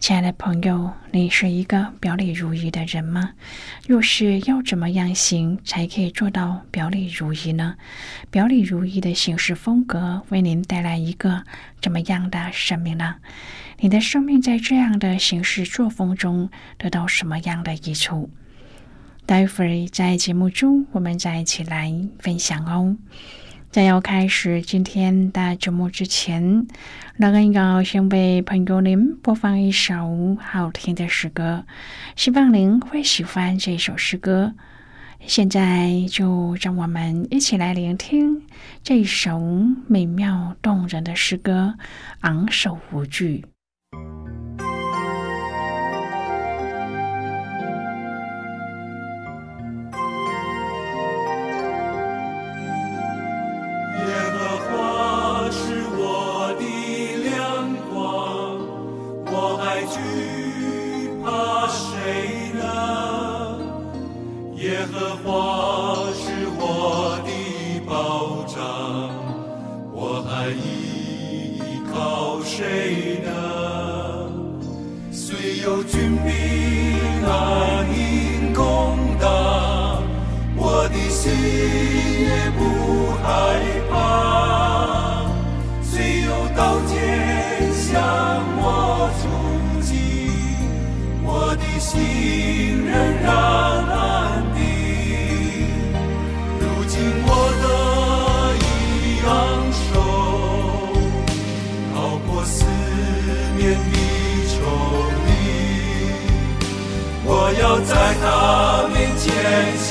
亲爱的朋友，你是一个表里如一的人吗？又是要怎么样行才可以做到表里如一呢？表里如一的行事风格为您带来一个怎么样的生命呢？你的生命在这样的行事作风中得到什么样的益处？待会儿在节目中我们再一起来分享哦。在要开始今天的节目之前，那个要先为朋友您播放一首好听的诗歌，希望您会喜欢这首诗歌。现在就让我们一起来聆听这首美妙动人的诗歌，昂首无惧。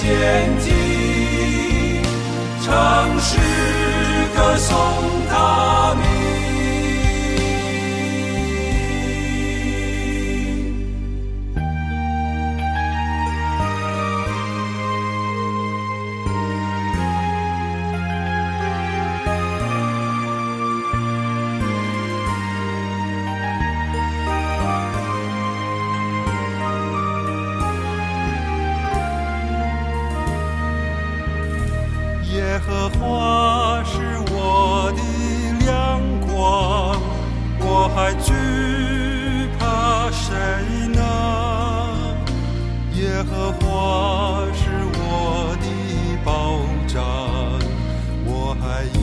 前献祭，唱诗歌颂耶和华是我的亮光，我还惧怕谁呢？耶和华是我的保障，我还依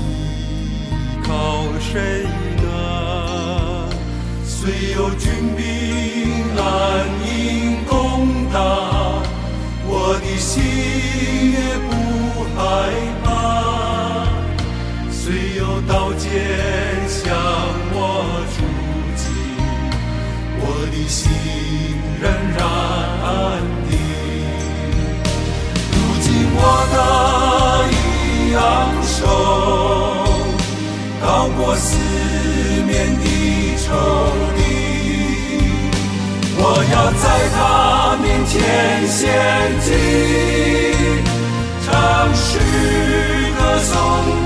靠谁呢？虽有。大一样瘦到过四面的仇敌。我要在他面前献祭唱诗歌颂。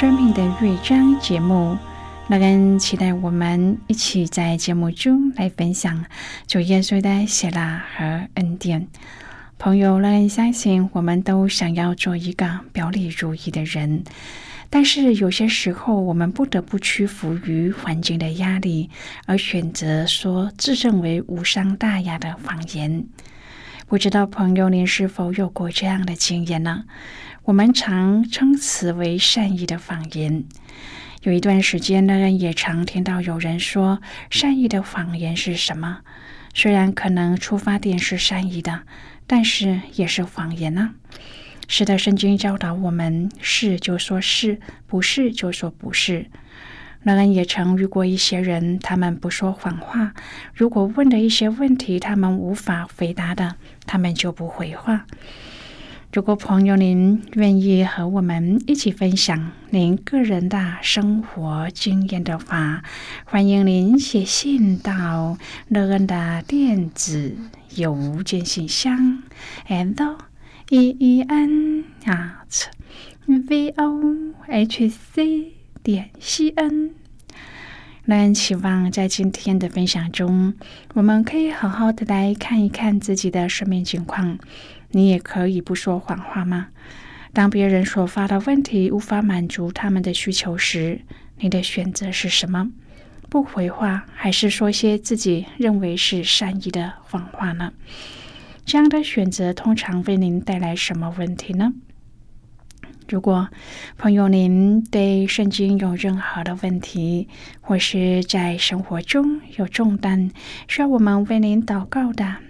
生命的乐章》节目。那跟期待我们一起在节目中来分享主耶稣的喜乐和恩典。朋友，让人相信我们都想要做一个表里如一的人。但是有些时候，我们不得不屈服于环境的压力，而选择说自认为无伤大雅的谎言。不知道朋友您是否有过这样的经验呢？我们常称此为善意的谎言。有一段时间，呢，也常听到有人说善意的谎言是什么？虽然可能出发点是善意的，但是也是谎言呢。是的，圣经教导我们：是就说是，不是就说不是。那人也曾遇过一些人，他们不说谎话。如果问的一些问题，他们无法回答的，他们就不回话。如果朋友您愿意和我们一起分享您个人的生活经验的话，欢迎您写信到乐恩的电子邮件信箱，and。e e n at v o h c 点 c n。那希望在今天的分享中，我们可以好好的来看一看自己的生命情况。你也可以不说谎话吗？当别人所发的问题无法满足他们的需求时，你的选择是什么？不回话，还是说些自己认为是善意的谎话呢？这样的选择通常为您带来什么问题呢？如果朋友您对圣经有任何的问题，或是在生活中有重担需要我们为您祷告的，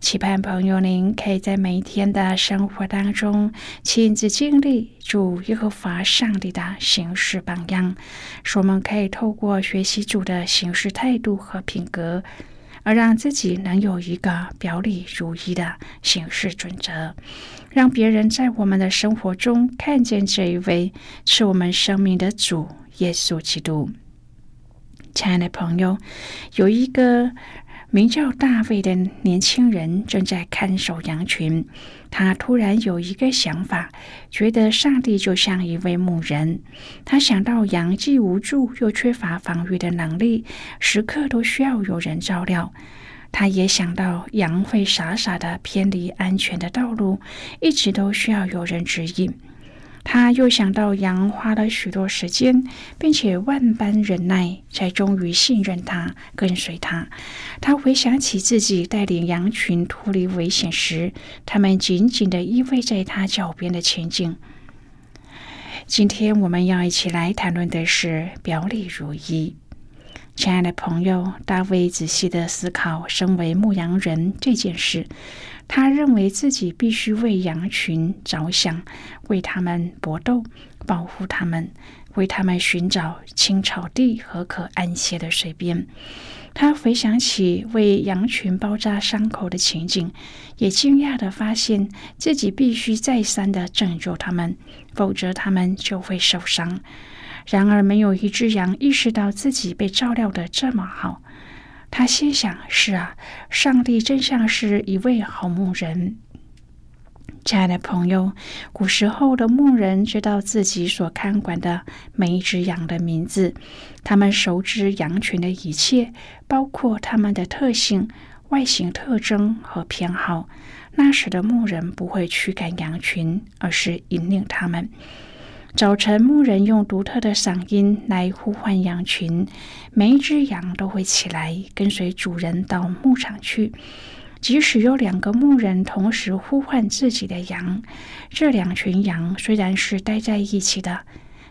期盼朋友您可以在每一天的生活当中亲自经历主耶和华上帝的行事榜样，使我们可以透过学习主的行事态度和品格。而让自己能有一个表里如一的行事准则，让别人在我们的生活中看见这一位是我们生命的主耶稣基督。亲爱的朋友，有一个。名叫大卫的年轻人正在看守羊群，他突然有一个想法，觉得上帝就像一位牧人。他想到羊既无助又缺乏防御的能力，时刻都需要有人照料。他也想到羊会傻傻的偏离安全的道路，一直都需要有人指引。他又想到羊花了许多时间，并且万般忍耐，才终于信任他，跟随他。他回想起自己带领羊群脱离危险时，他们紧紧的依偎在他脚边的情景。今天我们要一起来谈论的是表里如一。亲爱的朋友，大卫仔细的思考身为牧羊人这件事。他认为自己必须为羊群着想，为他们搏斗，保护他们，为他们寻找青草地和可安歇的水边。他回想起为羊群包扎伤口的情景，也惊讶地发现自己必须再三的拯救他们，否则他们就会受伤。然而，没有一只羊意识到自己被照料的这么好。他心想：“是啊，上帝真像是一位好牧人。”亲爱的朋友，古时候的牧人知道自己所看管的每一只羊的名字，他们熟知羊群的一切，包括它们的特性、外形特征和偏好。那时的牧人不会驱赶羊群，而是引领他们。早晨，牧人用独特的嗓音来呼唤羊群，每一只羊都会起来跟随主人到牧场去。即使有两个牧人同时呼唤自己的羊，这两群羊虽然是待在一起的，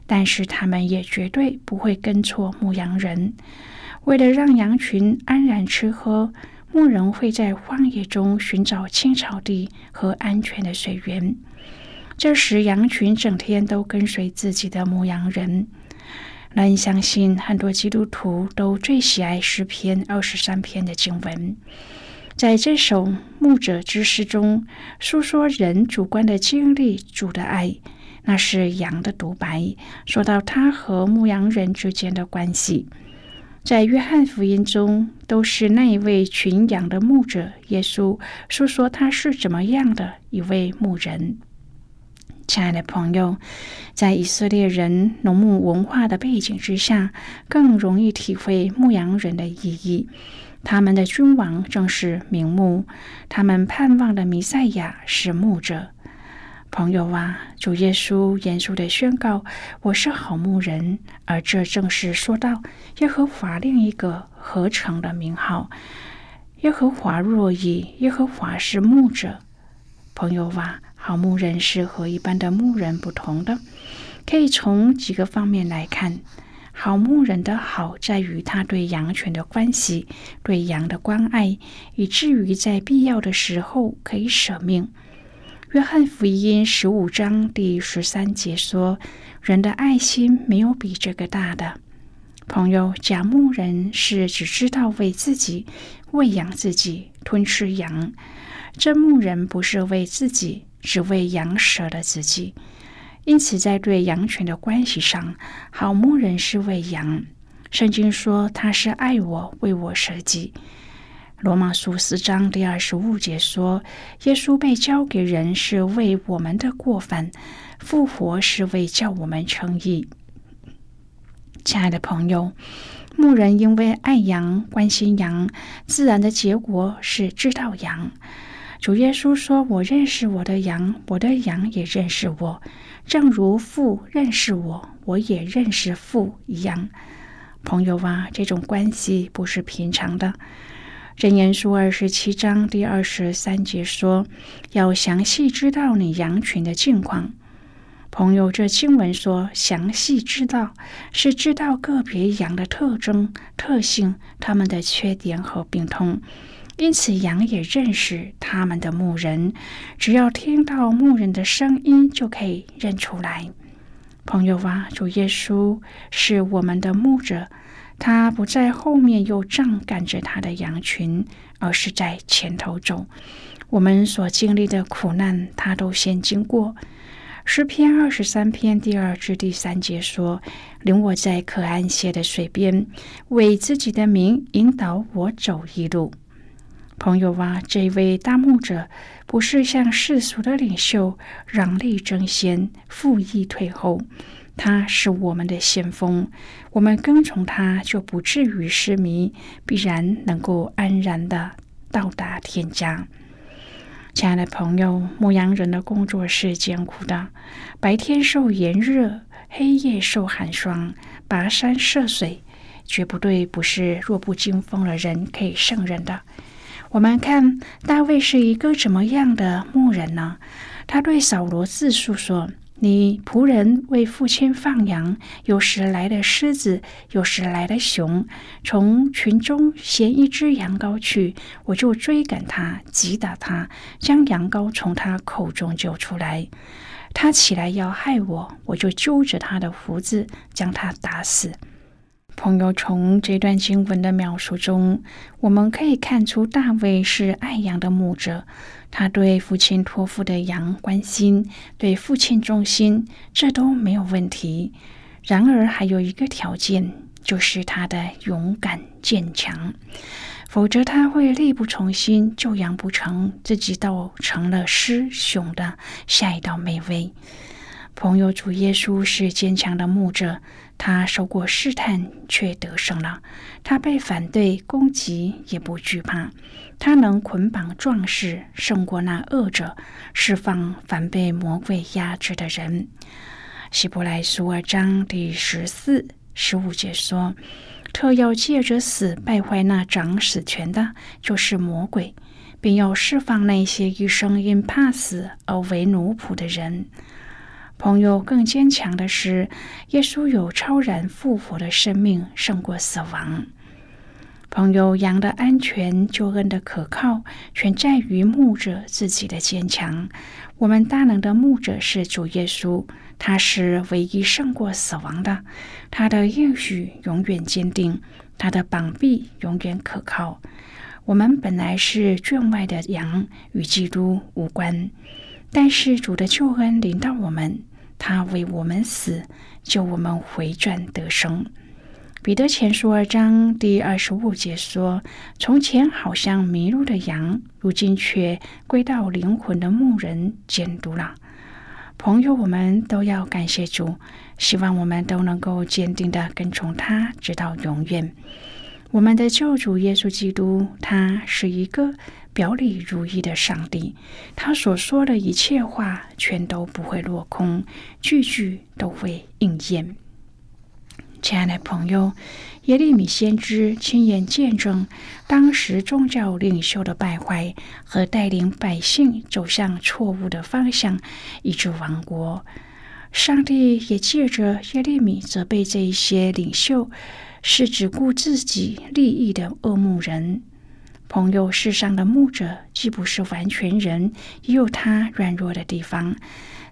但是他们也绝对不会跟错牧羊人。为了让羊群安然吃喝，牧人会在荒野中寻找青草地和安全的水源。这时，羊群整天都跟随自己的牧羊人。难相信，很多基督徒都最喜爱诗篇二十三篇的经文。在这首牧者之诗中，诉说人主观的经历主的爱，那是羊的独白，说到他和牧羊人之间的关系。在约翰福音中，都是那一位群羊的牧者耶稣诉说他是怎么样的一位牧人。亲爱的朋友，在以色列人农牧文化的背景之下，更容易体会牧羊人的意义。他们的君王正是名牧，他们盼望的弥赛亚是牧者。朋友啊，主耶稣严肃的宣告：“我是好牧人。”而这正是说到耶和华另一个合成的名号：“耶和华若以耶和华是牧者。”朋友啊，好牧人是和一般的牧人不同的，可以从几个方面来看。好牧人的好在于他对羊群的关系，对羊的关爱，以至于在必要的时候可以舍命。约翰福音十五章第十三节说：“人的爱心没有比这个大的。”朋友，假牧人是只知道为自己喂养自己、吞吃羊；真牧人不是为自己，只为羊舍了自己。因此，在对羊群的关系上，好牧人是为羊。圣经说他是爱我，为我舍己。罗马书四章第二十五节说：“耶稣被交给人，是为我们的过犯；复活是为叫我们称义。”亲爱的朋友，牧人因为爱羊、关心羊，自然的结果是知道羊。主耶稣说：“我认识我的羊，我的羊也认识我，正如父认识我，我也认识父一样。”朋友啊，这种关系不是平常的。箴言书二十七章第二十三节说：“要详细知道你羊群的境况。”朋友，这经文说“详细知道”，是知道个别羊的特征、特性、他们的缺点和病痛。因此，羊也认识他们的牧人，只要听到牧人的声音，就可以认出来。朋友啊，主耶稣是我们的牧者。他不在后面又仗赶着他的羊群，而是在前头走。我们所经历的苦难，他都先经过。诗篇二十三篇第二至第三节说：“领我在可安歇的水边，为自己的名引导我走一路。”朋友啊，这位大牧者不是像世俗的领袖攘利争先、负义退后。他是我们的先锋，我们跟从他就不至于失迷，必然能够安然的到达天家。亲爱的朋友，牧羊人的工作是艰苦的，白天受炎热，黑夜受寒霜，跋山涉水，绝不对不是弱不禁风的人可以胜任的。我们看大卫是一个怎么样的牧人呢？他对扫罗自述说。你仆人为父亲放羊，有时来了狮子，有时来了熊，从群中衔一只羊羔去，我就追赶他，击打他，将羊羔从他口中救出来。他起来要害我，我就揪着他的胡子，将他打死。朋友，从这段经文的描述中，我们可以看出大卫是爱羊的牧者。他对父亲托付的羊关心，对父亲忠心，这都没有问题。然而，还有一个条件，就是他的勇敢坚强，否则他会力不从心，救羊不成，自己倒成了失雄的下一道美味。朋友，主耶稣是坚强的牧者。他受过试探，却得胜了。他被反对攻击，也不惧怕。他能捆绑壮士，胜过那恶者，释放反被魔鬼压制的人。希伯来书二章第十四、十五节说：“特要借着死败坏那掌死权的，就是魔鬼，并要释放那些一生因怕死而为奴仆的人。”朋友更坚强的是，耶稣有超然复活的生命，胜过死亡。朋友，羊的安全、救恩的可靠，全在于牧者自己的坚强。我们大能的牧者是主耶稣，他是唯一胜过死亡的。他的应许永远坚定，他的膀臂永远可靠。我们本来是圈外的羊，与基督无关。但是主的救恩临到我们，他为我们死，救我们回转得生。彼得前书二章第二十五节说：“从前好像迷路的羊，如今却归到灵魂的牧人监督了。”朋友，我们都要感谢主，希望我们都能够坚定的跟从他，直到永远。我们的救主耶稣基督，他是一个表里如一的上帝，他所说的一切话，全都不会落空，句句都会应验。亲爱的朋友，耶利米先知亲眼见证当时宗教领袖的败坏和带领百姓走向错误的方向，以致亡国。上帝也借着耶利米责备这一些领袖是只顾自己利益的恶牧人。朋友，世上的牧者既不是完全人，也有他软弱的地方。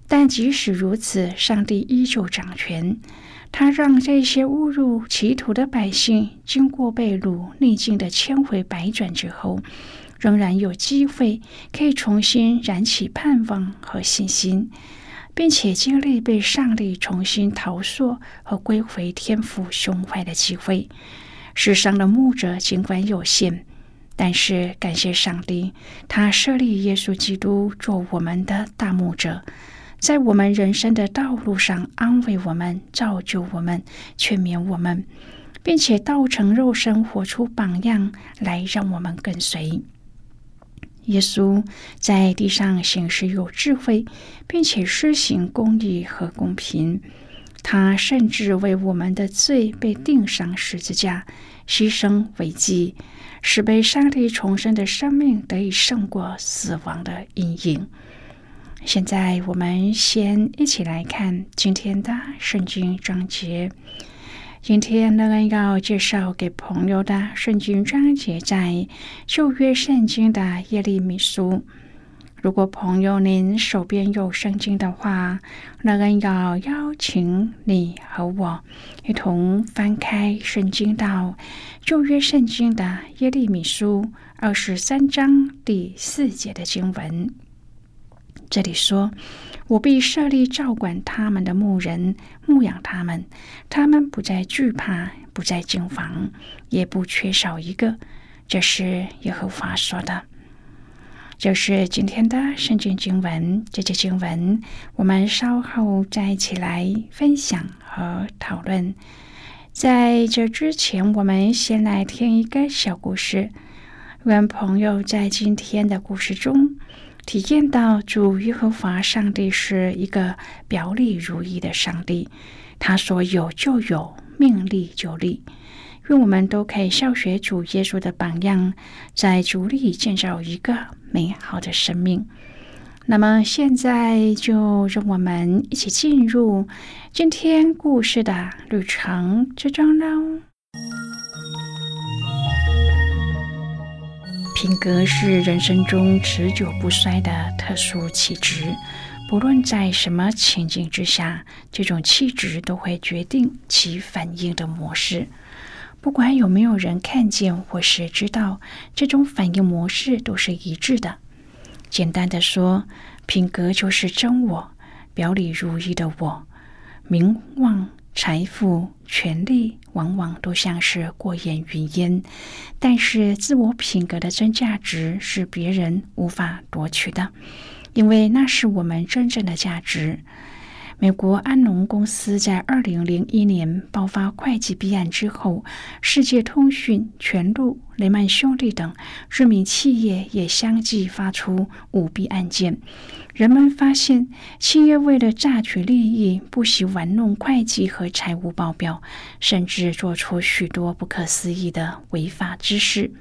但即使如此，上帝依旧掌权。他让这些误入歧途的百姓，经过被掳逆境的千回百转之后，仍然有机会可以重新燃起盼望和信心，并且经历被上帝重新陶塑和归回天府胸怀的机会。世上的牧者尽管有限，但是感谢上帝，他设立耶稣基督做我们的大牧者。在我们人生的道路上，安慰我们、造就我们、劝勉我们，并且道成肉身，活出榜样来，让我们跟随耶稣，在地上行事有智慧，并且施行公义和公平。他甚至为我们的罪被钉上十字架，牺牲为祭，使被上帝重生的生命得以胜过死亡的阴影。现在我们先一起来看今天的圣经章节。今天乐恩要介绍给朋友的圣经章节在旧约圣经的耶利米书。如果朋友您手边有圣经的话，乐恩要邀请你和我一同翻开圣经到旧约圣经的耶利米书二十三章第四节的经文。这里说：“我必设立照管他们的牧人，牧养他们，他们不再惧怕，不再惊惶，也不缺少一个。”这是耶和华说的。就是今天的圣经经文，这节经文我们稍后再一起来分享和讨论。在这之前，我们先来听一个小故事，愿朋友在今天的故事中。体验到主耶和华上帝是一个表里如一的上帝，他说有就有，命立就立。愿我们都可以效学主耶稣的榜样，在主里建造一个美好的生命。那么现在就让我们一起进入今天故事的旅程之中喽。品格是人生中持久不衰的特殊气质，不论在什么情境之下，这种气质都会决定其反应的模式。不管有没有人看见或是知道，这种反应模式都是一致的。简单的说，品格就是真我，表里如一的我，名望。财富、权力往往都像是过眼云烟，但是自我品格的真价值是别人无法夺取的，因为那是我们真正的价值。美国安农公司在二零零一年爆发会计弊案之后，世界通讯、全路、雷曼兄弟等知名企业也相继发出舞弊案件。人们发现，企业为了榨取利益，不惜玩弄会计和财务报表，甚至做出许多不可思议的违法之事。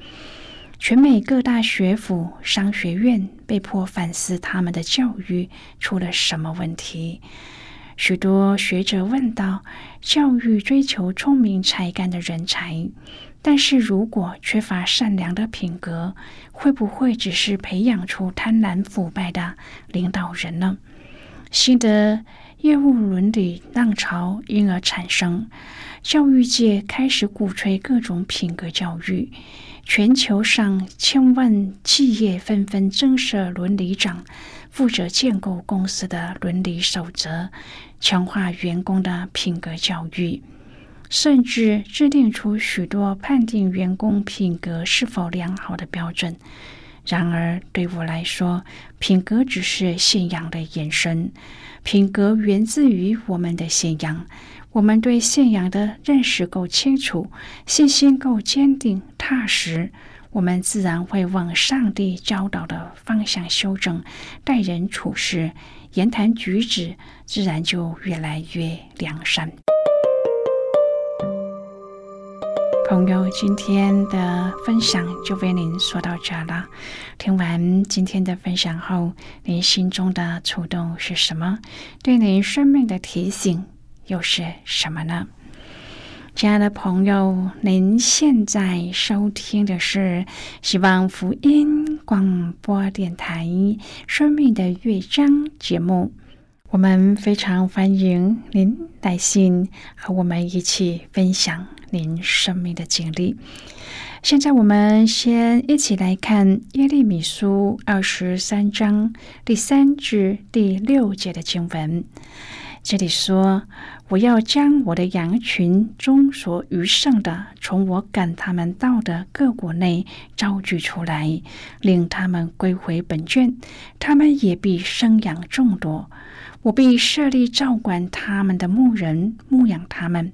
全美各大学府、商学院被迫反思他们的教育出了什么问题。许多学者问道：教育追求聪明才干的人才，但是如果缺乏善良的品格，会不会只是培养出贪婪腐败的领导人呢？新的业务伦理浪潮因而产生，教育界开始鼓吹各种品格教育。全球上千万企业纷纷增设伦理长，负责建构公司的伦理守则，强化员工的品格教育，甚至制定出许多判定员工品格是否良好的标准。然而，对我来说，品格只是信仰的延伸。品格源自于我们的信仰。我们对信仰的认识够清楚，信心够坚定踏实，我们自然会往上帝教导的方向修正，待人处事、言谈举止，自然就越来越良善。朋友，今天的分享就为您说到这了。听完今天的分享后，您心中的触动是什么？对您生命的提醒又是什么呢？亲爱的朋友，您现在收听的是希望福音广播电台《生命的乐章》节目。我们非常欢迎您来信和我们一起分享您生命的经历。现在，我们先一起来看耶利米书二十三章第三至第六节的经文。这里说：“我要将我的羊群中所余剩的，从我赶他们到的各国内招聚出来，令他们归回本卷，他们也必生养众多。”我必设立照管他们的牧人，牧养他们，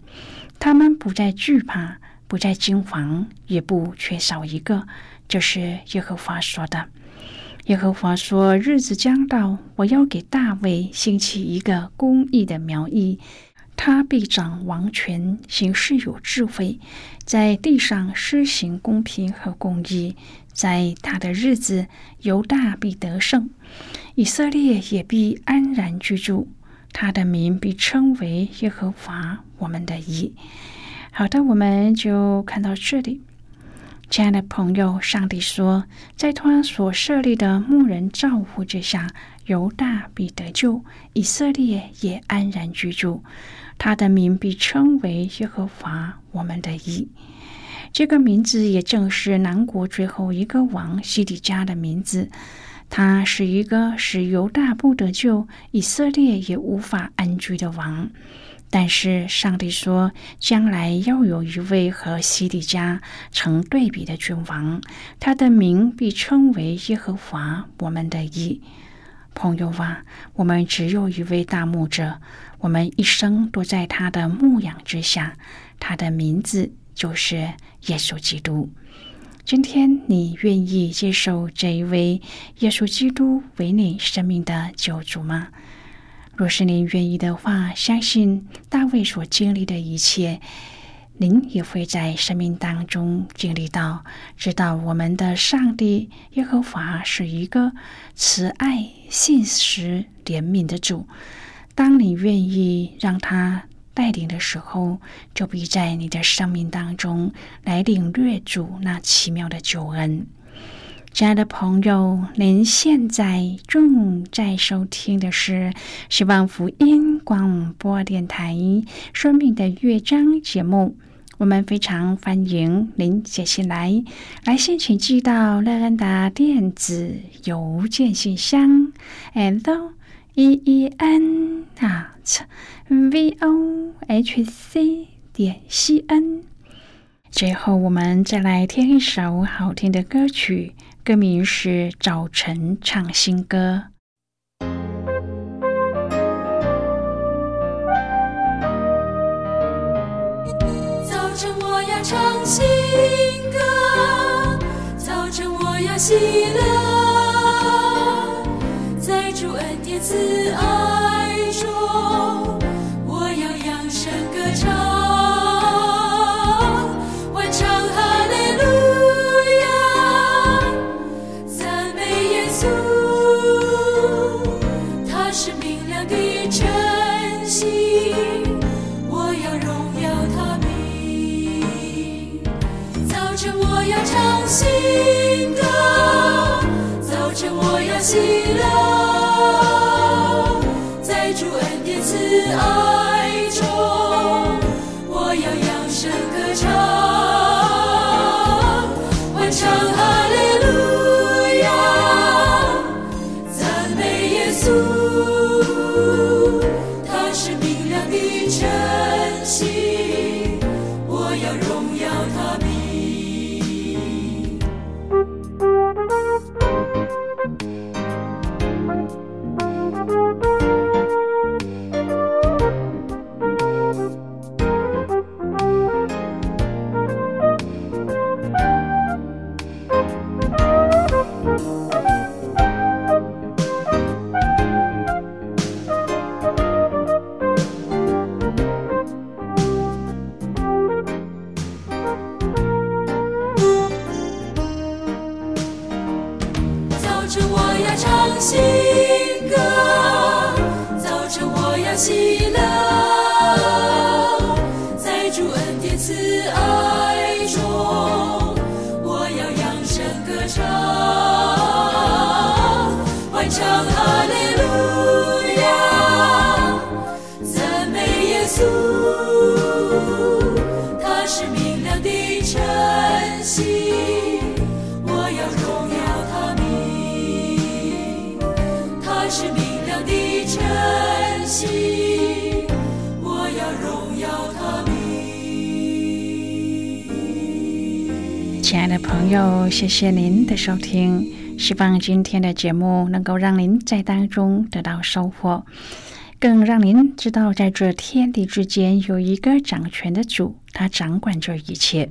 他们不再惧怕，不再惊惶，也不缺少一个。这是耶和华说的。耶和华说：“日子将到，我要给大卫兴起一个公义的苗裔，他必掌王权，行事有智慧，在地上施行公平和公义。在他的日子，犹大必得胜。”以色列也必安然居住，他的名必称为耶和华我们的义。好的，我们就看到这里。亲爱的朋友，上帝说，在他所设立的牧人照护之下，犹大必得救，以色列也安然居住，他的名必称为耶和华我们的义。这个名字也正是南国最后一个王西底家的名字。他是一个使犹大不得救，以色列也无法安居的王。但是上帝说，将来要有一位和西底家成对比的君王，他的名必称为耶和华我们的义。朋友啊，我们只有一位大牧者，我们一生都在他的牧养之下，他的名字就是耶稣基督。今天你愿意接受这一位耶稣基督为你生命的救主吗？若是您愿意的话，相信大卫所经历的一切，您也会在生命当中经历到，知道我们的上帝耶和华是一个慈爱、信实、怜悯的主。当你愿意让他。带领的时候，就必在你的生命当中来领略主那奇妙的救恩。亲爱的朋友，您现在正在收听的是希望福音广播电台《生命的乐章》节目。我们非常欢迎您写信来，来信请寄到乐恩达电子邮件信箱，and e e n 啊。v o h c 点 c n。最后，我们再来听一首好听的歌曲，歌名是《早晨唱新歌》。早晨我要唱新歌，早晨我要喜乐，自爱中，我要扬声歌唱，完成哈利路亚，赞美耶稣，他是明亮的晨星，我要荣耀他名，早晨我要唱新歌，早晨我要祈。晨我要唱新歌，早晨我要喜朋友，谢谢您的收听，希望今天的节目能够让您在当中得到收获，更让您知道，在这天地之间有一个掌权的主，他掌管着一切。